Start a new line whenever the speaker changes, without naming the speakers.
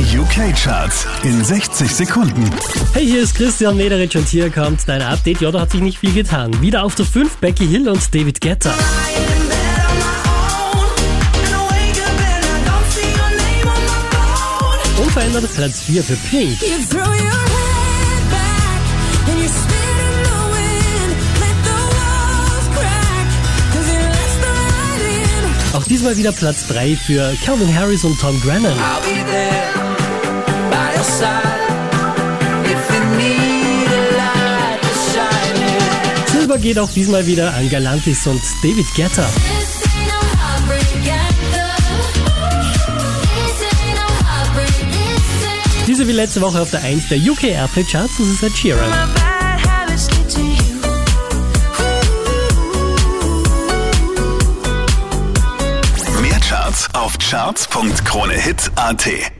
Die UK-Charts in 60 Sekunden.
Hey, hier ist Christian Mederich und hier kommt dein Update. Ja, da hat sich nicht viel getan. Wieder auf der 5 Becky Hill und David Guetta. Unverändert Platz 4 für Pink. Auch diesmal wieder Platz 3 für Calvin Harris und Tom Grennan. Geht auch diesmal wieder an Galantis und David Guetta. Diese wie letzte Woche auf der 1 der UK Airplay Charts, das ist Ed Sheeran.
Mehr Charts auf charts.kronehit.at